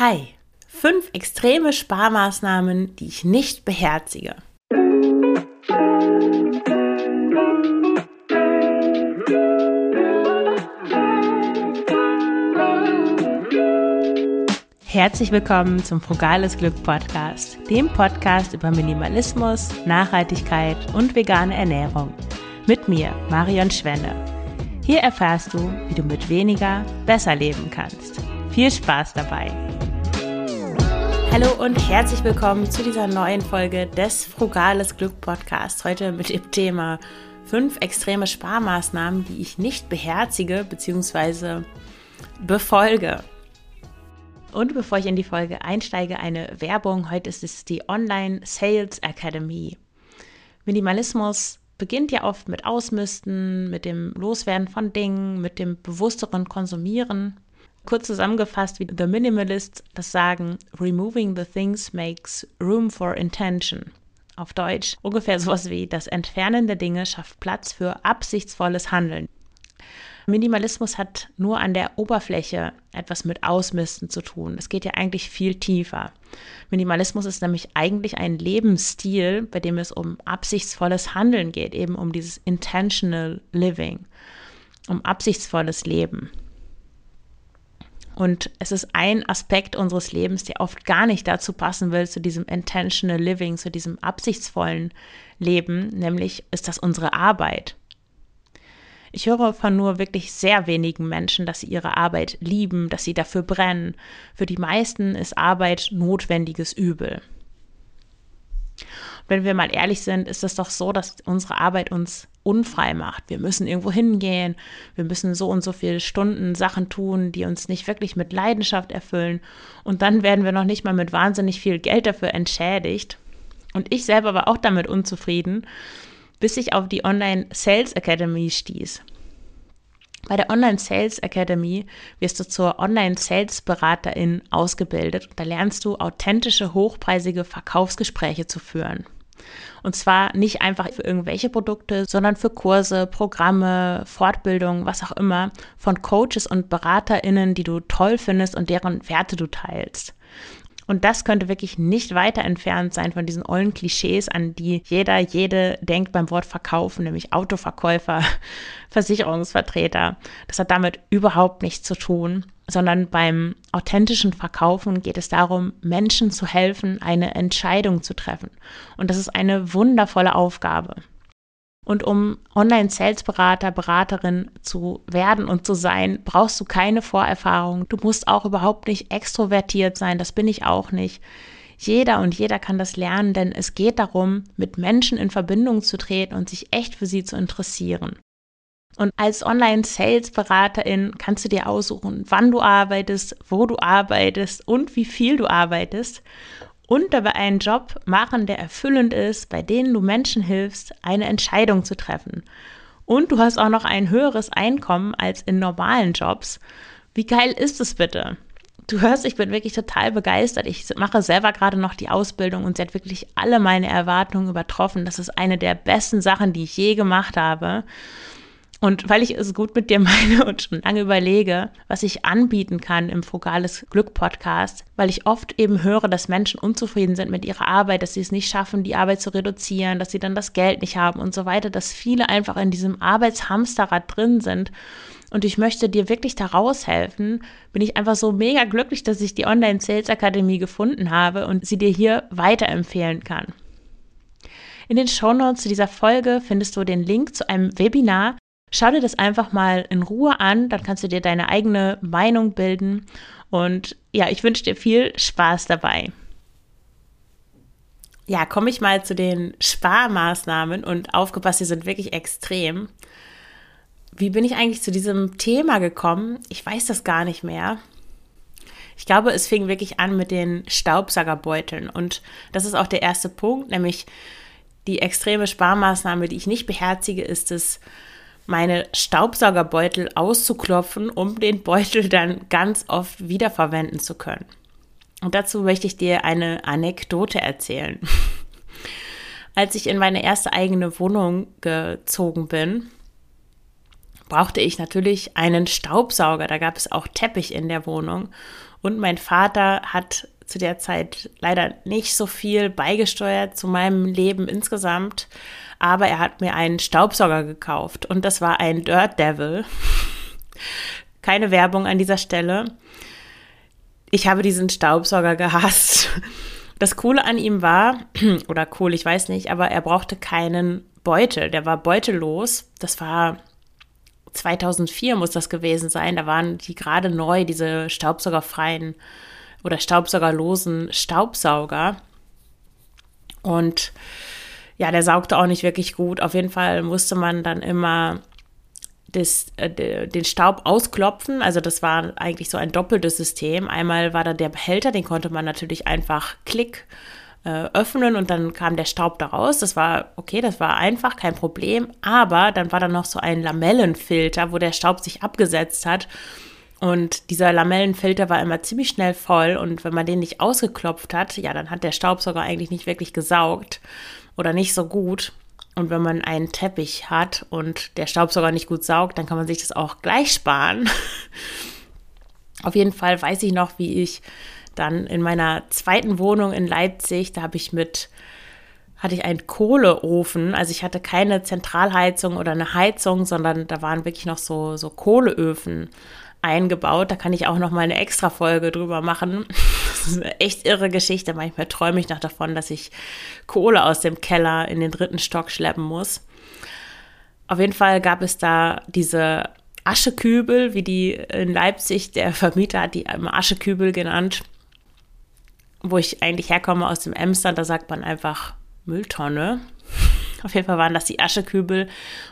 Hi, fünf extreme Sparmaßnahmen, die ich nicht beherzige. Herzlich willkommen zum Frugales Glück Podcast, dem Podcast über Minimalismus, Nachhaltigkeit und vegane Ernährung. Mit mir, Marion Schwenne. Hier erfährst du, wie du mit weniger besser leben kannst. Viel Spaß dabei! Hallo und herzlich willkommen zu dieser neuen Folge des Frugales Glück Podcasts. Heute mit dem Thema fünf extreme Sparmaßnahmen, die ich nicht beherzige bzw. befolge. Und bevor ich in die Folge einsteige, eine Werbung. Heute ist es die Online Sales Academy. Minimalismus beginnt ja oft mit Ausmisten, mit dem Loswerden von Dingen, mit dem bewussteren Konsumieren. Kurz zusammengefasst, wie The Minimalists das sagen, Removing the things makes room for intention. Auf Deutsch ungefähr sowas wie das Entfernen der Dinge schafft Platz für absichtsvolles Handeln. Minimalismus hat nur an der Oberfläche etwas mit Ausmisten zu tun. Es geht ja eigentlich viel tiefer. Minimalismus ist nämlich eigentlich ein Lebensstil, bei dem es um absichtsvolles Handeln geht, eben um dieses intentional living, um absichtsvolles Leben. Und es ist ein Aspekt unseres Lebens, der oft gar nicht dazu passen will, zu diesem intentional living, zu diesem absichtsvollen Leben, nämlich ist das unsere Arbeit. Ich höre von nur wirklich sehr wenigen Menschen, dass sie ihre Arbeit lieben, dass sie dafür brennen. Für die meisten ist Arbeit notwendiges Übel. Wenn wir mal ehrlich sind, ist es doch so, dass unsere Arbeit uns unfrei macht. Wir müssen irgendwo hingehen, wir müssen so und so viele Stunden Sachen tun, die uns nicht wirklich mit Leidenschaft erfüllen. Und dann werden wir noch nicht mal mit wahnsinnig viel Geld dafür entschädigt. Und ich selber war auch damit unzufrieden, bis ich auf die Online Sales Academy stieß. Bei der Online Sales Academy wirst du zur Online Sales Beraterin ausgebildet. Da lernst du authentische, hochpreisige Verkaufsgespräche zu führen. Und zwar nicht einfach für irgendwelche Produkte, sondern für Kurse, Programme, Fortbildungen, was auch immer, von Coaches und BeraterInnen, die du toll findest und deren Werte du teilst. Und das könnte wirklich nicht weiter entfernt sein von diesen ollen Klischees, an die jeder, jede denkt beim Wort verkaufen, nämlich Autoverkäufer, Versicherungsvertreter. Das hat damit überhaupt nichts zu tun, sondern beim authentischen Verkaufen geht es darum, Menschen zu helfen, eine Entscheidung zu treffen. Und das ist eine wundervolle Aufgabe. Und um Online-Sales-Berater, Beraterin zu werden und zu sein, brauchst du keine Vorerfahrung. Du musst auch überhaupt nicht extrovertiert sein, das bin ich auch nicht. Jeder und jeder kann das lernen, denn es geht darum, mit Menschen in Verbindung zu treten und sich echt für sie zu interessieren. Und als Online-Sales-Beraterin kannst du dir aussuchen, wann du arbeitest, wo du arbeitest und wie viel du arbeitest und dabei einen Job machen, der erfüllend ist, bei denen du Menschen hilfst, eine Entscheidung zu treffen. Und du hast auch noch ein höheres Einkommen als in normalen Jobs. Wie geil ist es bitte? Du hörst, ich bin wirklich total begeistert. Ich mache selber gerade noch die Ausbildung und sie hat wirklich alle meine Erwartungen übertroffen. Das ist eine der besten Sachen, die ich je gemacht habe. Und weil ich es gut mit dir meine und schon lange überlege, was ich anbieten kann im Frugales Glück Podcast, weil ich oft eben höre, dass Menschen unzufrieden sind mit ihrer Arbeit, dass sie es nicht schaffen, die Arbeit zu reduzieren, dass sie dann das Geld nicht haben und so weiter, dass viele einfach in diesem Arbeitshamsterrad drin sind. Und ich möchte dir wirklich da raushelfen. Bin ich einfach so mega glücklich, dass ich die Online Sales Akademie gefunden habe und sie dir hier weiterempfehlen kann. In den Shownotes zu dieser Folge findest du den Link zu einem Webinar, Schau dir das einfach mal in Ruhe an, dann kannst du dir deine eigene Meinung bilden. Und ja, ich wünsche dir viel Spaß dabei. Ja, komme ich mal zu den Sparmaßnahmen und aufgepasst, die sind wirklich extrem. Wie bin ich eigentlich zu diesem Thema gekommen? Ich weiß das gar nicht mehr. Ich glaube, es fing wirklich an mit den Staubsaugerbeuteln. Und das ist auch der erste Punkt, nämlich die extreme Sparmaßnahme, die ich nicht beherzige, ist es, meine Staubsaugerbeutel auszuklopfen, um den Beutel dann ganz oft wiederverwenden zu können. Und dazu möchte ich dir eine Anekdote erzählen. Als ich in meine erste eigene Wohnung gezogen bin, brauchte ich natürlich einen Staubsauger. Da gab es auch Teppich in der Wohnung. Und mein Vater hat zu der Zeit leider nicht so viel beigesteuert zu meinem Leben insgesamt, aber er hat mir einen Staubsauger gekauft und das war ein Dirt Devil. Keine Werbung an dieser Stelle. Ich habe diesen Staubsauger gehasst. Das Coole an ihm war, oder cool, ich weiß nicht, aber er brauchte keinen Beutel. Der war beutellos. Das war 2004 muss das gewesen sein. Da waren die gerade neu, diese staubsaugerfreien oder staubsaugerlosen Staubsauger. Und ja, der saugte auch nicht wirklich gut. Auf jeden Fall musste man dann immer das, äh, den Staub ausklopfen. Also das war eigentlich so ein doppeltes System. Einmal war da der Behälter, den konnte man natürlich einfach klick äh, öffnen und dann kam der Staub da raus. Das war okay, das war einfach, kein Problem. Aber dann war da noch so ein Lamellenfilter, wo der Staub sich abgesetzt hat. Und dieser Lamellenfilter war immer ziemlich schnell voll und wenn man den nicht ausgeklopft hat, ja, dann hat der Staubsauger eigentlich nicht wirklich gesaugt oder nicht so gut. Und wenn man einen Teppich hat und der Staubsauger nicht gut saugt, dann kann man sich das auch gleich sparen. Auf jeden Fall weiß ich noch, wie ich dann in meiner zweiten Wohnung in Leipzig, da habe ich mit hatte ich einen Kohleofen. Also ich hatte keine Zentralheizung oder eine Heizung, sondern da waren wirklich noch so, so Kohleöfen eingebaut. Da kann ich auch noch mal eine extra Folge drüber machen. Das ist eine echt irre Geschichte. Manchmal träume ich noch davon, dass ich Kohle aus dem Keller in den dritten Stock schleppen muss. Auf jeden Fall gab es da diese Aschekübel, wie die in Leipzig, der Vermieter hat die Aschekübel genannt, wo ich eigentlich herkomme aus dem Emster, da sagt man einfach Mülltonne. Auf jeden Fall waren das die Aschekübel,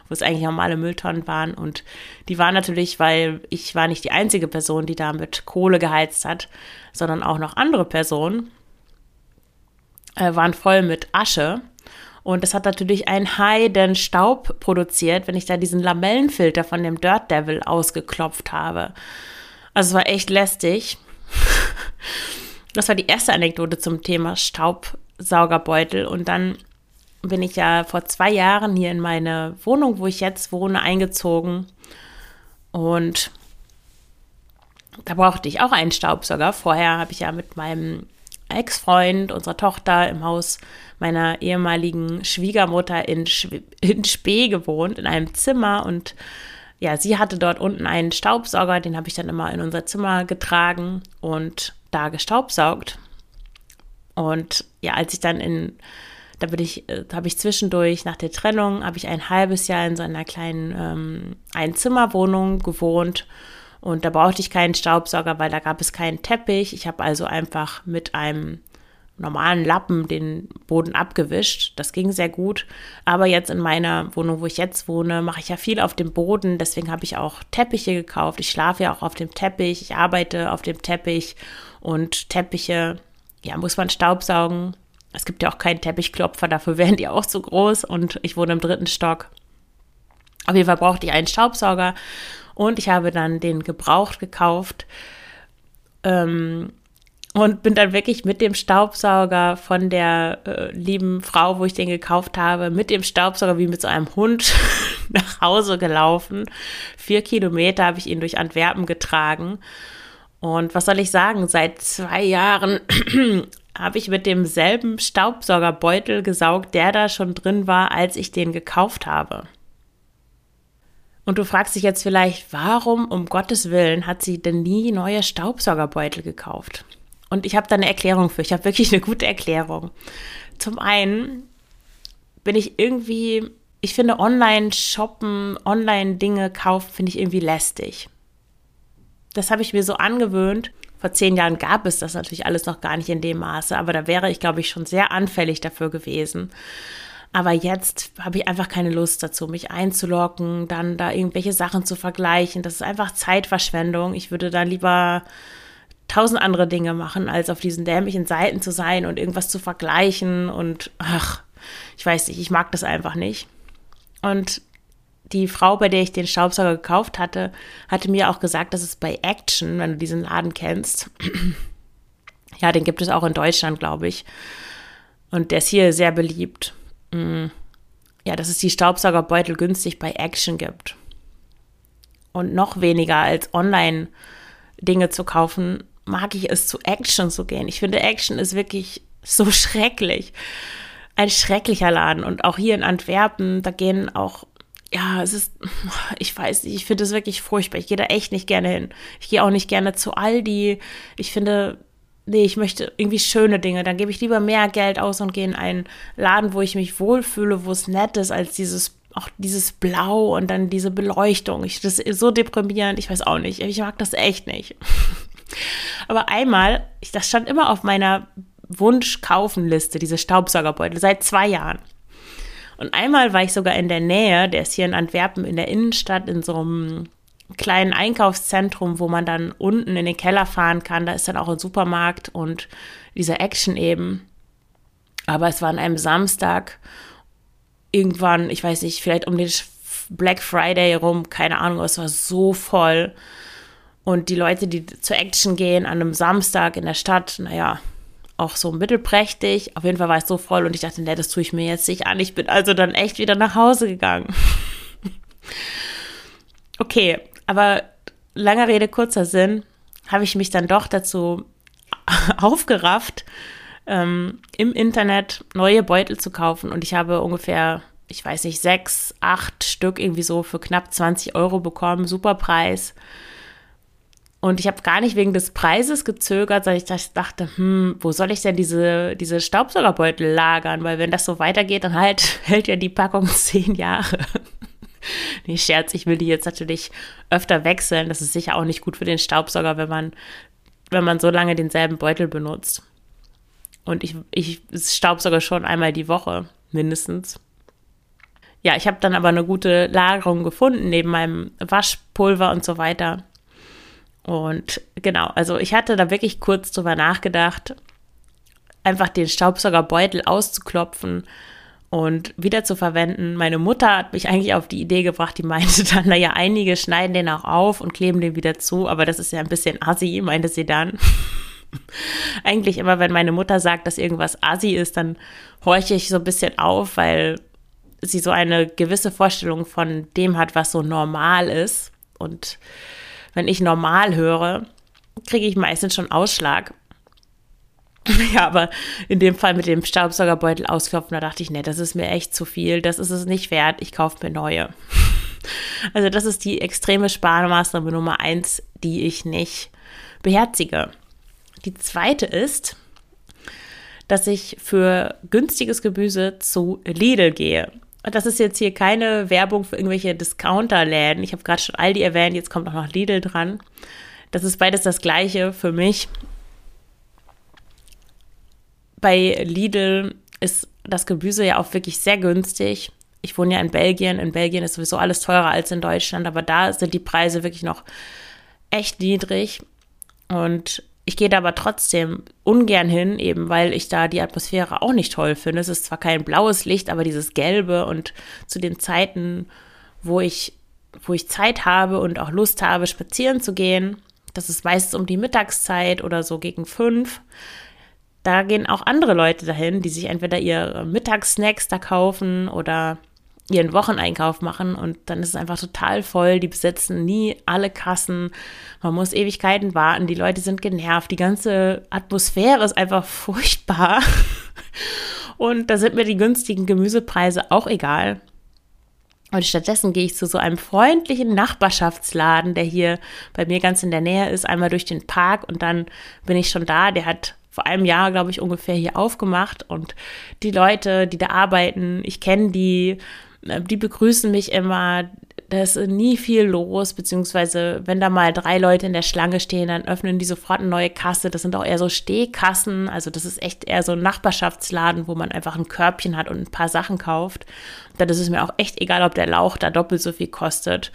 wo es eigentlich normale Mülltonnen waren. Und die waren natürlich, weil ich war nicht die einzige Person, die da mit Kohle geheizt hat, sondern auch noch andere Personen, äh, waren voll mit Asche. Und das hat natürlich einen heiden Staub produziert, wenn ich da diesen Lamellenfilter von dem Dirt Devil ausgeklopft habe. Also es war echt lästig. Das war die erste Anekdote zum Thema Staubsaugerbeutel. Und dann bin ich ja vor zwei Jahren hier in meine Wohnung, wo ich jetzt wohne, eingezogen. Und da brauchte ich auch einen Staubsauger. Vorher habe ich ja mit meinem Ex-Freund, unserer Tochter im Haus meiner ehemaligen Schwiegermutter in, Schw in Spee gewohnt, in einem Zimmer. Und ja, sie hatte dort unten einen Staubsauger, den habe ich dann immer in unser Zimmer getragen und da gestaubsaugt. Und ja, als ich dann in da bin ich, äh, habe ich zwischendurch nach der Trennung, habe ich ein halbes Jahr in so einer kleinen ähm, Einzimmerwohnung gewohnt. Und da brauchte ich keinen Staubsauger, weil da gab es keinen Teppich. Ich habe also einfach mit einem normalen Lappen den Boden abgewischt. Das ging sehr gut. Aber jetzt in meiner Wohnung, wo ich jetzt wohne, mache ich ja viel auf dem Boden. Deswegen habe ich auch Teppiche gekauft. Ich schlafe ja auch auf dem Teppich. Ich arbeite auf dem Teppich. Und Teppiche, ja, muss man staubsaugen. Es gibt ja auch keinen Teppichklopfer, dafür wären die auch zu groß und ich wohne im dritten Stock. Auf jeden Fall brauchte ich einen Staubsauger und ich habe dann den gebraucht gekauft ähm, und bin dann wirklich mit dem Staubsauger von der äh, lieben Frau, wo ich den gekauft habe, mit dem Staubsauger wie mit so einem Hund nach Hause gelaufen. Vier Kilometer habe ich ihn durch Antwerpen getragen. Und was soll ich sagen? Seit zwei Jahren habe ich mit demselben Staubsaugerbeutel gesaugt, der da schon drin war, als ich den gekauft habe. Und du fragst dich jetzt vielleicht, warum um Gottes Willen hat sie denn nie neue Staubsaugerbeutel gekauft? Und ich habe da eine Erklärung für. Ich habe wirklich eine gute Erklärung. Zum einen bin ich irgendwie, ich finde online shoppen, online Dinge kaufen, finde ich irgendwie lästig. Das habe ich mir so angewöhnt, vor zehn Jahren gab es das natürlich alles noch gar nicht in dem Maße, aber da wäre ich, glaube ich, schon sehr anfällig dafür gewesen. Aber jetzt habe ich einfach keine Lust dazu, mich einzuloggen, dann da irgendwelche Sachen zu vergleichen. Das ist einfach Zeitverschwendung. Ich würde da lieber tausend andere Dinge machen, als auf diesen dämlichen Seiten zu sein und irgendwas zu vergleichen. Und ach, ich weiß nicht, ich mag das einfach nicht. Und die Frau, bei der ich den Staubsauger gekauft hatte, hatte mir auch gesagt, dass es bei Action, wenn du diesen Laden kennst, ja, den gibt es auch in Deutschland, glaube ich. Und der ist hier sehr beliebt. Mm. Ja, dass es die Staubsaugerbeutel günstig bei Action gibt. Und noch weniger als online Dinge zu kaufen, mag ich es, zu Action zu gehen. Ich finde, Action ist wirklich so schrecklich. Ein schrecklicher Laden. Und auch hier in Antwerpen, da gehen auch, ja, es ist, ich weiß nicht, ich finde es wirklich furchtbar. Ich gehe da echt nicht gerne hin. Ich gehe auch nicht gerne zu Aldi. Ich finde, nee, ich möchte irgendwie schöne Dinge. Dann gebe ich lieber mehr Geld aus und gehe in einen Laden, wo ich mich wohlfühle, wo es nett ist, als dieses auch dieses Blau und dann diese Beleuchtung. Ich, das ist so deprimierend, ich weiß auch nicht. Ich mag das echt nicht. Aber einmal, das stand immer auf meiner Wunsch-Kaufen-Liste, diese Staubsaugerbeutel, seit zwei Jahren. Und einmal war ich sogar in der Nähe, der ist hier in Antwerpen in der Innenstadt, in so einem kleinen Einkaufszentrum, wo man dann unten in den Keller fahren kann. Da ist dann auch ein Supermarkt und diese Action eben. Aber es war an einem Samstag irgendwann, ich weiß nicht, vielleicht um den Black Friday rum, keine Ahnung, es war so voll. Und die Leute, die zur Action gehen an einem Samstag in der Stadt, naja, auch so mittelprächtig. Auf jeden Fall war es so voll und ich dachte, nee, das tue ich mir jetzt nicht an. Ich bin also dann echt wieder nach Hause gegangen. okay, aber langer Rede, kurzer Sinn, habe ich mich dann doch dazu aufgerafft, ähm, im Internet neue Beutel zu kaufen. Und ich habe ungefähr, ich weiß nicht, sechs, acht Stück irgendwie so für knapp 20 Euro bekommen. Super Preis. Und ich habe gar nicht wegen des Preises gezögert, sondern ich dachte, hm, wo soll ich denn diese, diese Staubsaugerbeutel lagern? Weil wenn das so weitergeht, dann halt hält ja die Packung zehn Jahre. nee, Scherz, ich will die jetzt natürlich öfter wechseln. Das ist sicher auch nicht gut für den Staubsauger, wenn man, wenn man so lange denselben Beutel benutzt. Und ich, ich staubsauge schon einmal die Woche, mindestens. Ja, ich habe dann aber eine gute Lagerung gefunden, neben meinem Waschpulver und so weiter. Und genau, also ich hatte da wirklich kurz drüber nachgedacht, einfach den Staubsaugerbeutel auszuklopfen und wieder zu verwenden. Meine Mutter hat mich eigentlich auf die Idee gebracht, die meinte dann, naja, einige schneiden den auch auf und kleben den wieder zu, aber das ist ja ein bisschen assi, meinte sie dann. eigentlich immer, wenn meine Mutter sagt, dass irgendwas assi ist, dann horche ich so ein bisschen auf, weil sie so eine gewisse Vorstellung von dem hat, was so normal ist. Und wenn ich normal höre, kriege ich meistens schon Ausschlag. Ja, aber in dem Fall mit dem Staubsaugerbeutel ausklopfen, da dachte ich, nee, das ist mir echt zu viel, das ist es nicht wert, ich kaufe mir neue. Also das ist die extreme Sparmaßnahme Nummer eins, die ich nicht beherzige. Die zweite ist, dass ich für günstiges Gemüse zu Lidl gehe. Das ist jetzt hier keine Werbung für irgendwelche Discounterläden. Ich habe gerade schon Aldi erwähnt, jetzt kommt auch noch Lidl dran. Das ist beides das gleiche für mich. Bei Lidl ist das Gemüse ja auch wirklich sehr günstig. Ich wohne ja in Belgien. In Belgien ist sowieso alles teurer als in Deutschland, aber da sind die Preise wirklich noch echt niedrig. Und ich gehe da aber trotzdem ungern hin, eben weil ich da die Atmosphäre auch nicht toll finde. Es ist zwar kein blaues Licht, aber dieses Gelbe und zu den Zeiten, wo ich, wo ich Zeit habe und auch Lust habe, spazieren zu gehen, das ist meistens um die Mittagszeit oder so gegen fünf. Da gehen auch andere Leute dahin, die sich entweder ihre Mittagssnacks da kaufen oder ihren Wocheneinkauf machen und dann ist es einfach total voll. Die besetzen nie alle Kassen. Man muss Ewigkeiten warten. Die Leute sind genervt. Die ganze Atmosphäre ist einfach furchtbar. Und da sind mir die günstigen Gemüsepreise auch egal. Und stattdessen gehe ich zu so einem freundlichen Nachbarschaftsladen, der hier bei mir ganz in der Nähe ist, einmal durch den Park und dann bin ich schon da. Der hat vor einem Jahr, glaube ich, ungefähr hier aufgemacht und die Leute, die da arbeiten, ich kenne die die begrüßen mich immer. Da ist nie viel los, beziehungsweise wenn da mal drei Leute in der Schlange stehen, dann öffnen die sofort eine neue Kasse. Das sind auch eher so Stehkassen. Also das ist echt eher so ein Nachbarschaftsladen, wo man einfach ein Körbchen hat und ein paar Sachen kauft. Dann ist es mir auch echt egal, ob der Lauch da doppelt so viel kostet.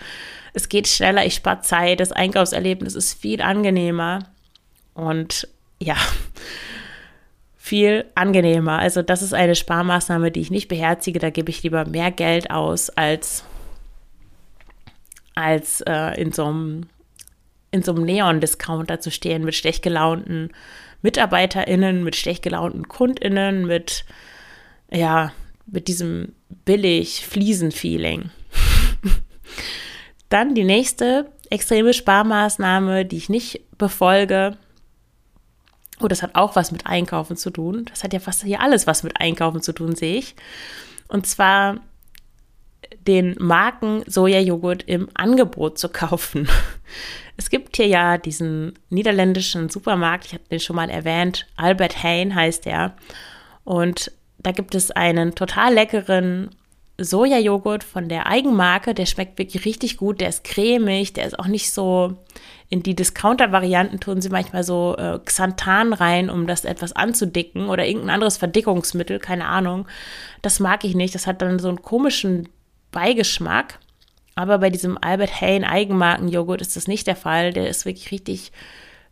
Es geht schneller, ich spare Zeit, das Einkaufserlebnis ist viel angenehmer. Und ja, viel angenehmer. Also das ist eine Sparmaßnahme, die ich nicht beherzige. Da gebe ich lieber mehr Geld aus, als, als äh, in so einem in so einem Neon-Discounter zu stehen mit schlecht gelaunten MitarbeiterInnen, mit schlecht gelaunten KundInnen, mit, ja, mit diesem billig Fliesen-Feeling. Dann die nächste extreme Sparmaßnahme, die ich nicht befolge, Oh, das hat auch was mit Einkaufen zu tun. Das hat ja fast hier alles was mit Einkaufen zu tun, sehe ich. Und zwar den Marken Sojajoghurt im Angebot zu kaufen. Es gibt hier ja diesen niederländischen Supermarkt, ich habe den schon mal erwähnt, Albert Heijn heißt der. Und da gibt es einen total leckeren Sojajoghurt von der Eigenmarke, der schmeckt wirklich richtig gut, der ist cremig, der ist auch nicht so, in die Discounter-Varianten tun sie manchmal so äh, Xanthan rein, um das etwas anzudicken oder irgendein anderes Verdickungsmittel, keine Ahnung. Das mag ich nicht, das hat dann so einen komischen Beigeschmack. Aber bei diesem Albert Hain Eigenmarkenjoghurt ist das nicht der Fall. Der ist wirklich richtig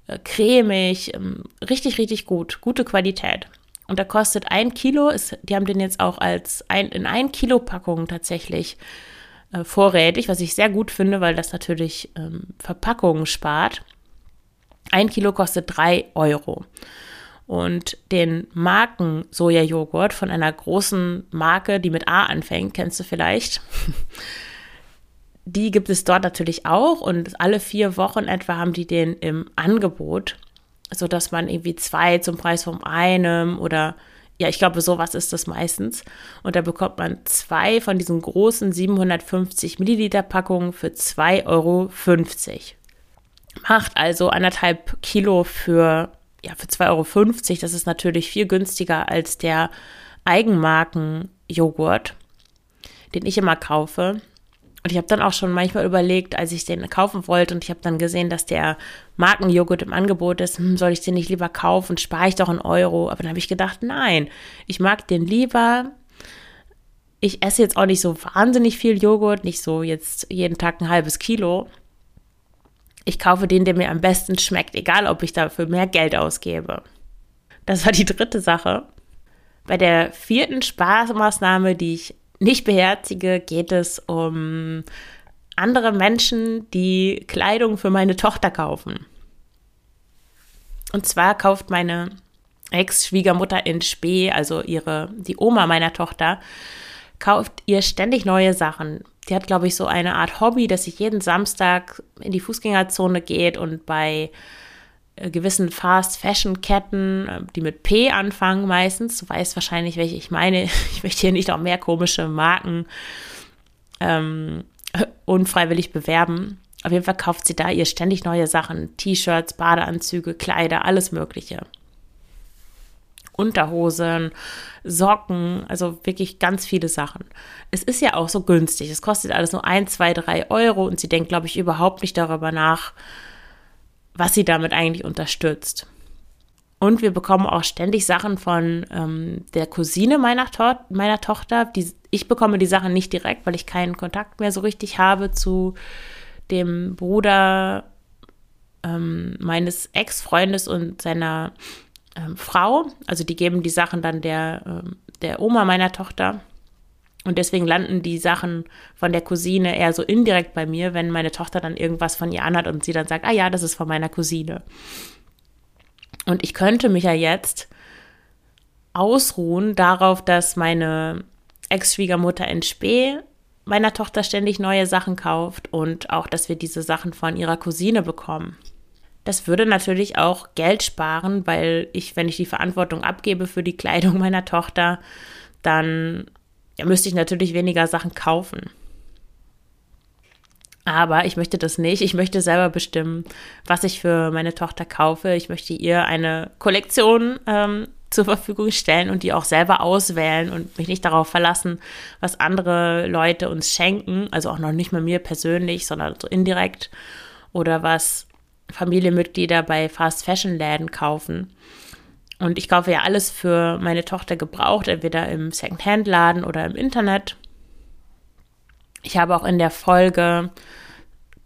äh, cremig, ähm, richtig, richtig gut, gute Qualität. Und da kostet ein Kilo, ist, die haben den jetzt auch als ein, in ein Kilo Packung tatsächlich äh, vorrätig, was ich sehr gut finde, weil das natürlich ähm, Verpackungen spart. Ein Kilo kostet drei Euro. Und den Marken Sojajoghurt von einer großen Marke, die mit A anfängt, kennst du vielleicht. Die gibt es dort natürlich auch und alle vier Wochen etwa haben die den im Angebot so dass man irgendwie zwei zum Preis von einem oder ja, ich glaube, sowas ist das meistens. Und da bekommt man zwei von diesen großen 750 Milliliter Packungen für 2,50 Euro. Macht also anderthalb Kilo für, ja, für 2,50 Euro. Das ist natürlich viel günstiger als der Eigenmarken-Joghurt, den ich immer kaufe. Und ich habe dann auch schon manchmal überlegt, als ich den kaufen wollte und ich habe dann gesehen, dass der Markenjoghurt im Angebot ist, hm, soll ich den nicht lieber kaufen, spare ich doch einen Euro. Aber dann habe ich gedacht, nein, ich mag den lieber. Ich esse jetzt auch nicht so wahnsinnig viel Joghurt, nicht so jetzt jeden Tag ein halbes Kilo. Ich kaufe den, der mir am besten schmeckt, egal ob ich dafür mehr Geld ausgebe. Das war die dritte Sache. Bei der vierten Spaßmaßnahme, die ich nicht beherzige, geht es um andere Menschen, die Kleidung für meine Tochter kaufen. Und zwar kauft meine Ex-Schwiegermutter in Spee, also ihre, die Oma meiner Tochter, kauft ihr ständig neue Sachen. Die hat, glaube ich, so eine Art Hobby, dass sie jeden Samstag in die Fußgängerzone geht und bei gewissen Fast-Fashion-Ketten, äh, die mit P anfangen meistens. Du weißt wahrscheinlich, welche ich meine. Ich möchte hier nicht auch mehr komische Marken ähm, unfreiwillig bewerben. Auf jeden Fall kauft sie da ihr ständig neue Sachen. T-Shirts, Badeanzüge, Kleider, alles Mögliche. Unterhosen, Socken, also wirklich ganz viele Sachen. Es ist ja auch so günstig. Es kostet alles nur ein, zwei, drei Euro und sie denkt, glaube ich, überhaupt nicht darüber nach, was sie damit eigentlich unterstützt. Und wir bekommen auch ständig Sachen von ähm, der Cousine meiner, to meiner Tochter. Die, ich bekomme die Sachen nicht direkt, weil ich keinen Kontakt mehr so richtig habe zu dem Bruder ähm, meines Ex-Freundes und seiner ähm, Frau. Also die geben die Sachen dann der, ähm, der Oma meiner Tochter. Und deswegen landen die Sachen von der Cousine eher so indirekt bei mir, wenn meine Tochter dann irgendwas von ihr anhat und sie dann sagt, ah ja, das ist von meiner Cousine. Und ich könnte mich ja jetzt ausruhen darauf, dass meine Ex-Schwiegermutter in Spee meiner Tochter ständig neue Sachen kauft und auch, dass wir diese Sachen von ihrer Cousine bekommen. Das würde natürlich auch Geld sparen, weil ich, wenn ich die Verantwortung abgebe für die Kleidung meiner Tochter, dann ja, müsste ich natürlich weniger Sachen kaufen. Aber ich möchte das nicht. Ich möchte selber bestimmen, was ich für meine Tochter kaufe. Ich möchte ihr eine Kollektion ähm, zur Verfügung stellen und die auch selber auswählen und mich nicht darauf verlassen, was andere Leute uns schenken. Also auch noch nicht mal mir persönlich, sondern so indirekt. Oder was Familienmitglieder bei Fast Fashion Läden kaufen. Und ich kaufe ja alles für meine Tochter gebraucht, entweder im Secondhand-Laden oder im Internet. Ich habe auch in der Folge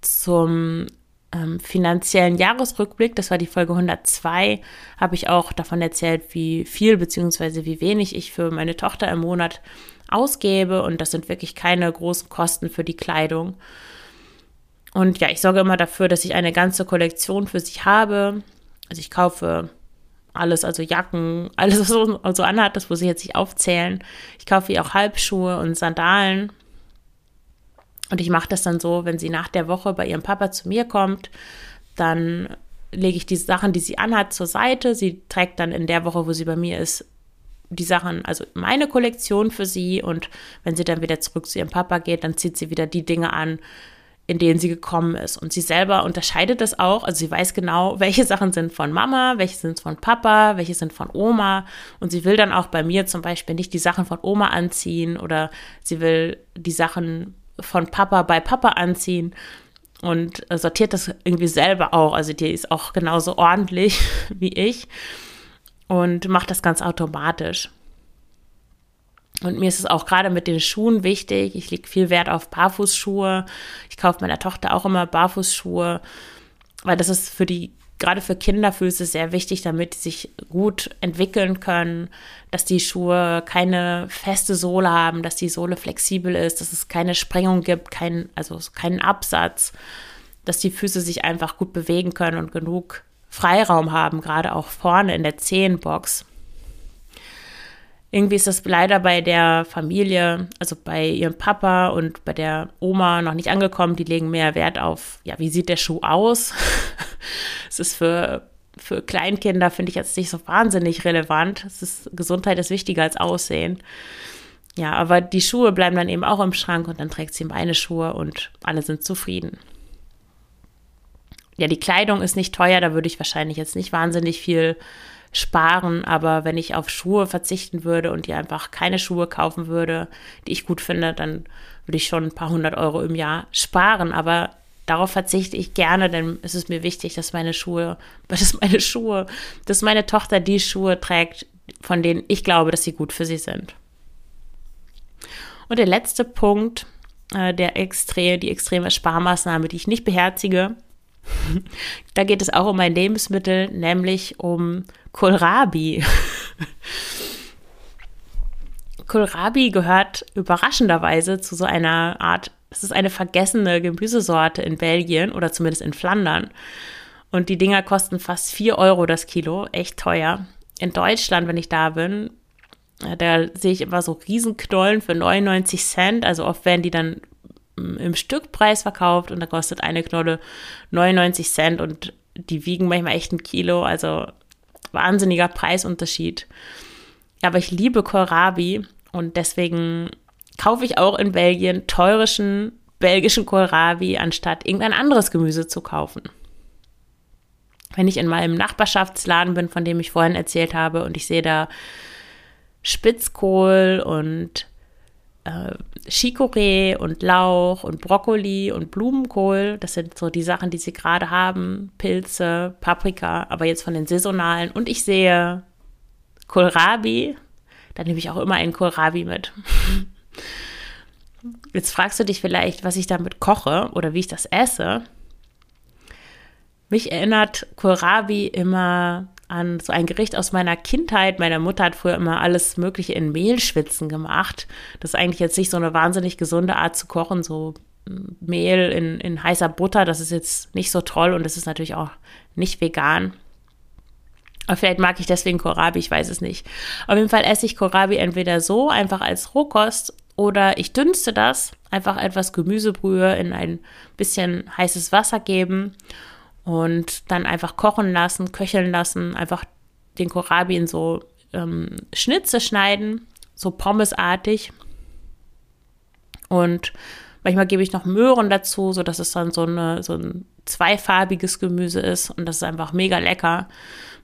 zum ähm, finanziellen Jahresrückblick, das war die Folge 102, habe ich auch davon erzählt, wie viel bzw. wie wenig ich für meine Tochter im Monat ausgebe. Und das sind wirklich keine großen Kosten für die Kleidung. Und ja, ich sorge immer dafür, dass ich eine ganze Kollektion für sie habe. Also ich kaufe alles, also Jacken, alles, was so also anhat, das muss ich jetzt nicht aufzählen. Ich kaufe ihr auch Halbschuhe und Sandalen. Und ich mache das dann so, wenn sie nach der Woche bei ihrem Papa zu mir kommt, dann lege ich die Sachen, die sie anhat, zur Seite. Sie trägt dann in der Woche, wo sie bei mir ist, die Sachen, also meine Kollektion für sie. Und wenn sie dann wieder zurück zu ihrem Papa geht, dann zieht sie wieder die Dinge an, in denen sie gekommen ist. Und sie selber unterscheidet das auch. Also sie weiß genau, welche Sachen sind von Mama, welche sind von Papa, welche sind von Oma. Und sie will dann auch bei mir zum Beispiel nicht die Sachen von Oma anziehen oder sie will die Sachen von Papa bei Papa anziehen und sortiert das irgendwie selber auch. Also die ist auch genauso ordentlich wie ich und macht das ganz automatisch. Und mir ist es auch gerade mit den Schuhen wichtig. Ich lege viel Wert auf Barfußschuhe. Ich kaufe meiner Tochter auch immer Barfußschuhe, weil das ist für die, gerade für Kinderfüße sehr wichtig, damit sie sich gut entwickeln können, dass die Schuhe keine feste Sohle haben, dass die Sohle flexibel ist, dass es keine Sprengung gibt, kein, also keinen Absatz, dass die Füße sich einfach gut bewegen können und genug Freiraum haben, gerade auch vorne in der Zehenbox irgendwie ist das leider bei der Familie, also bei ihrem Papa und bei der Oma noch nicht angekommen. Die legen mehr Wert auf, ja, wie sieht der Schuh aus? es ist für, für Kleinkinder, finde ich jetzt nicht so wahnsinnig relevant. Es ist, Gesundheit ist wichtiger als Aussehen. Ja, aber die Schuhe bleiben dann eben auch im Schrank und dann trägt sie meine Schuhe und alle sind zufrieden. Ja, die Kleidung ist nicht teuer, da würde ich wahrscheinlich jetzt nicht wahnsinnig viel sparen, aber wenn ich auf Schuhe verzichten würde und dir einfach keine Schuhe kaufen würde, die ich gut finde, dann würde ich schon ein paar hundert Euro im Jahr sparen, aber darauf verzichte ich gerne, denn es ist mir wichtig, dass meine Schuhe, dass meine Schuhe, dass meine Tochter die Schuhe trägt, von denen ich glaube, dass sie gut für sie sind. Und der letzte Punkt, äh, der extrem, die extreme Sparmaßnahme, die ich nicht beherzige, da geht es auch um ein Lebensmittel, nämlich um Kohlrabi. Kohlrabi gehört überraschenderweise zu so einer Art, es ist eine vergessene Gemüsesorte in Belgien oder zumindest in Flandern. Und die Dinger kosten fast 4 Euro das Kilo, echt teuer. In Deutschland, wenn ich da bin, äh, da sehe ich immer so Riesenknollen für 99 Cent. Also oft werden die dann im Stückpreis verkauft und da kostet eine Knolle 99 Cent und die wiegen manchmal echt ein Kilo, also wahnsinniger Preisunterschied. Aber ich liebe Kohlrabi und deswegen kaufe ich auch in Belgien teurischen belgischen Kohlrabi, anstatt irgendein anderes Gemüse zu kaufen. Wenn ich in meinem Nachbarschaftsladen bin, von dem ich vorhin erzählt habe, und ich sehe da Spitzkohl und äh, Chicorée und Lauch und Brokkoli und Blumenkohl. Das sind so die Sachen, die sie gerade haben. Pilze, Paprika, aber jetzt von den saisonalen. Und ich sehe Kohlrabi. Da nehme ich auch immer einen Kohlrabi mit. Jetzt fragst du dich vielleicht, was ich damit koche oder wie ich das esse. Mich erinnert Kohlrabi immer an so ein Gericht aus meiner Kindheit. Meine Mutter hat früher immer alles Mögliche in Mehlschwitzen gemacht. Das ist eigentlich jetzt nicht so eine wahnsinnig gesunde Art zu kochen, so mm, Mehl in, in heißer Butter. Das ist jetzt nicht so toll und es ist natürlich auch nicht vegan. Aber vielleicht mag ich deswegen Kohlrabi, ich weiß es nicht. Auf jeden Fall esse ich Kohlrabi entweder so, einfach als Rohkost, oder ich dünste das, einfach etwas Gemüsebrühe in ein bisschen heißes Wasser geben und dann einfach kochen lassen, köcheln lassen, einfach den Kohlrabi in so ähm, Schnitze schneiden, so pommesartig. Und manchmal gebe ich noch Möhren dazu, sodass es dann so, eine, so ein zweifarbiges Gemüse ist und das ist einfach mega lecker.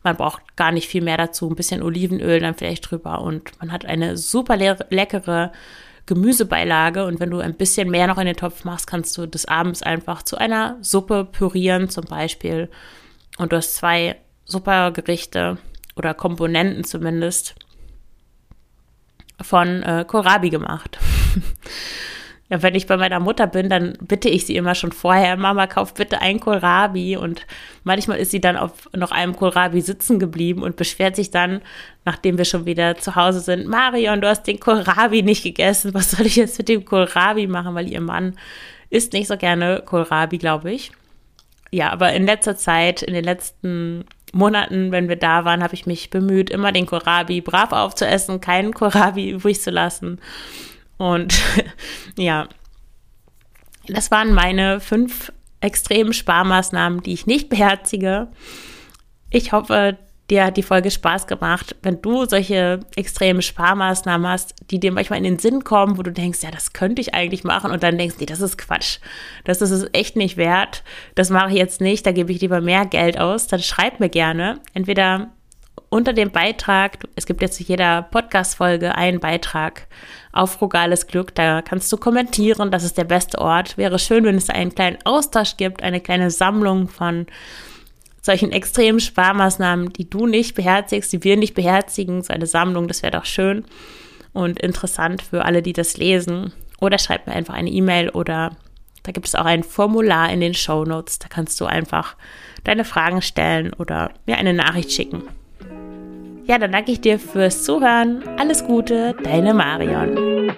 Man braucht gar nicht viel mehr dazu, ein bisschen Olivenöl dann vielleicht drüber und man hat eine super leckere Gemüsebeilage und wenn du ein bisschen mehr noch in den Topf machst, kannst du das abends einfach zu einer Suppe pürieren zum Beispiel und du hast zwei super Gerichte oder Komponenten zumindest von äh, Kohlrabi gemacht. Ja, wenn ich bei meiner Mutter bin, dann bitte ich sie immer schon vorher, Mama, kauf bitte ein Kohlrabi. Und manchmal ist sie dann auf noch einem Kohlrabi sitzen geblieben und beschwert sich dann, nachdem wir schon wieder zu Hause sind, Marion, du hast den Kohlrabi nicht gegessen. Was soll ich jetzt mit dem Kohlrabi machen? Weil ihr Mann isst nicht so gerne Kohlrabi, glaube ich. Ja, aber in letzter Zeit, in den letzten Monaten, wenn wir da waren, habe ich mich bemüht, immer den Kohlrabi brav aufzuessen, keinen Kohlrabi übrig zu lassen. Und ja, das waren meine fünf extremen Sparmaßnahmen, die ich nicht beherzige. Ich hoffe, dir hat die Folge Spaß gemacht. Wenn du solche extremen Sparmaßnahmen hast, die dir manchmal in den Sinn kommen, wo du denkst, ja, das könnte ich eigentlich machen und dann denkst, nee, das ist Quatsch. Das ist es echt nicht wert. Das mache ich jetzt nicht, da gebe ich lieber mehr Geld aus. Dann schreib mir gerne. Entweder unter dem Beitrag, es gibt jetzt zu jeder Podcast-Folge einen Beitrag auf Frugales Glück, da kannst du kommentieren, das ist der beste Ort. Wäre schön, wenn es einen kleinen Austausch gibt, eine kleine Sammlung von solchen extremen Sparmaßnahmen, die du nicht beherzigst, die wir nicht beherzigen, so eine Sammlung, das wäre doch schön und interessant für alle, die das lesen. Oder schreib mir einfach eine E-Mail oder da gibt es auch ein Formular in den Show Notes. Da kannst du einfach deine Fragen stellen oder mir eine Nachricht schicken. Ja, dann danke ich dir fürs Zuhören. Alles Gute, deine Marion.